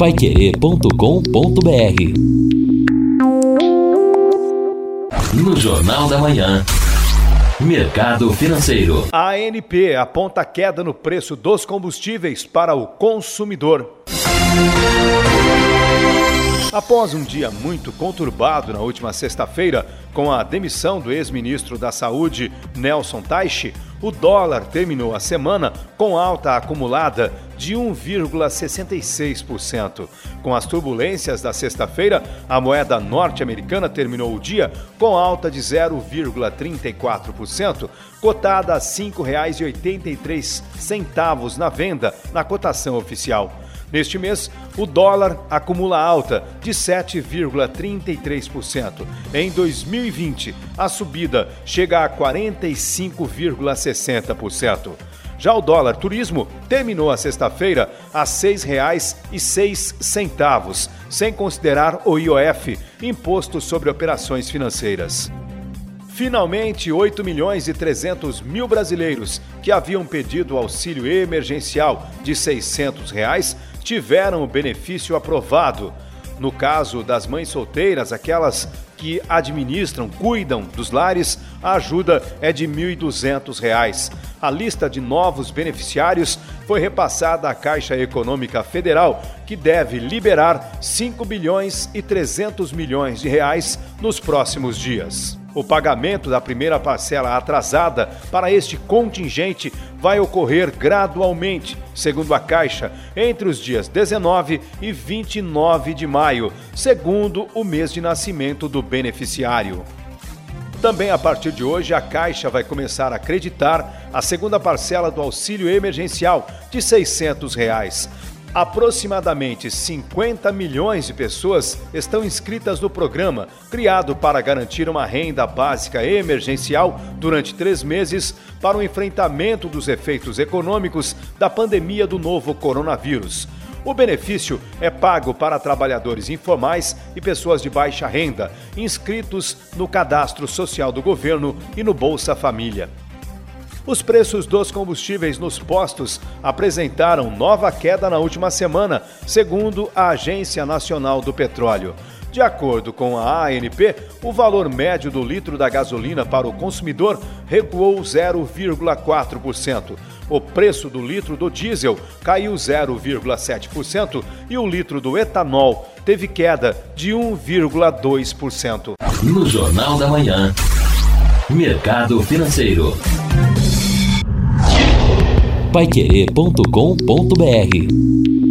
paiquerê.com.br No Jornal da Manhã. Mercado Financeiro. A ANP aponta queda no preço dos combustíveis para o consumidor. Após um dia muito conturbado na última sexta-feira, com a demissão do ex-ministro da Saúde, Nelson Taixe, o dólar terminou a semana com alta acumulada de 1,66%. Com as turbulências da sexta-feira, a moeda norte-americana terminou o dia com alta de 0,34%, cotada a R$ 5,83 na venda na cotação oficial. Neste mês, o dólar acumula alta de 7,33%. Em 2020, a subida chega a 45,60%. Já o dólar turismo terminou a sexta-feira a R$ 6,06, sem considerar o IOF, Imposto sobre Operações Financeiras. Finalmente, 8 milhões e 300 mil brasileiros que haviam pedido auxílio emergencial de 600 reais tiveram o benefício aprovado. No caso das mães solteiras, aquelas que administram, cuidam dos lares, a ajuda é de R$ 1.200. A lista de novos beneficiários foi repassada à Caixa Econômica Federal, que deve liberar 5 bilhões e 300 milhões de reais nos próximos dias. O pagamento da primeira parcela atrasada para este contingente vai ocorrer gradualmente, segundo a Caixa, entre os dias 19 e 29 de maio, segundo o mês de nascimento do beneficiário. Também a partir de hoje, a Caixa vai começar a acreditar a segunda parcela do auxílio emergencial de 600 reais. Aproximadamente 50 milhões de pessoas estão inscritas no programa, criado para garantir uma renda básica emergencial durante três meses para o enfrentamento dos efeitos econômicos da pandemia do novo coronavírus. O benefício é pago para trabalhadores informais e pessoas de baixa renda, inscritos no Cadastro Social do Governo e no Bolsa Família. Os preços dos combustíveis nos postos apresentaram nova queda na última semana, segundo a Agência Nacional do Petróleo. De acordo com a ANP, o valor médio do litro da gasolina para o consumidor recuou 0,4%. O preço do litro do diesel caiu 0,7% e o litro do etanol teve queda de 1,2%. No Jornal da Manhã, Mercado Financeiro paiquerê.com.br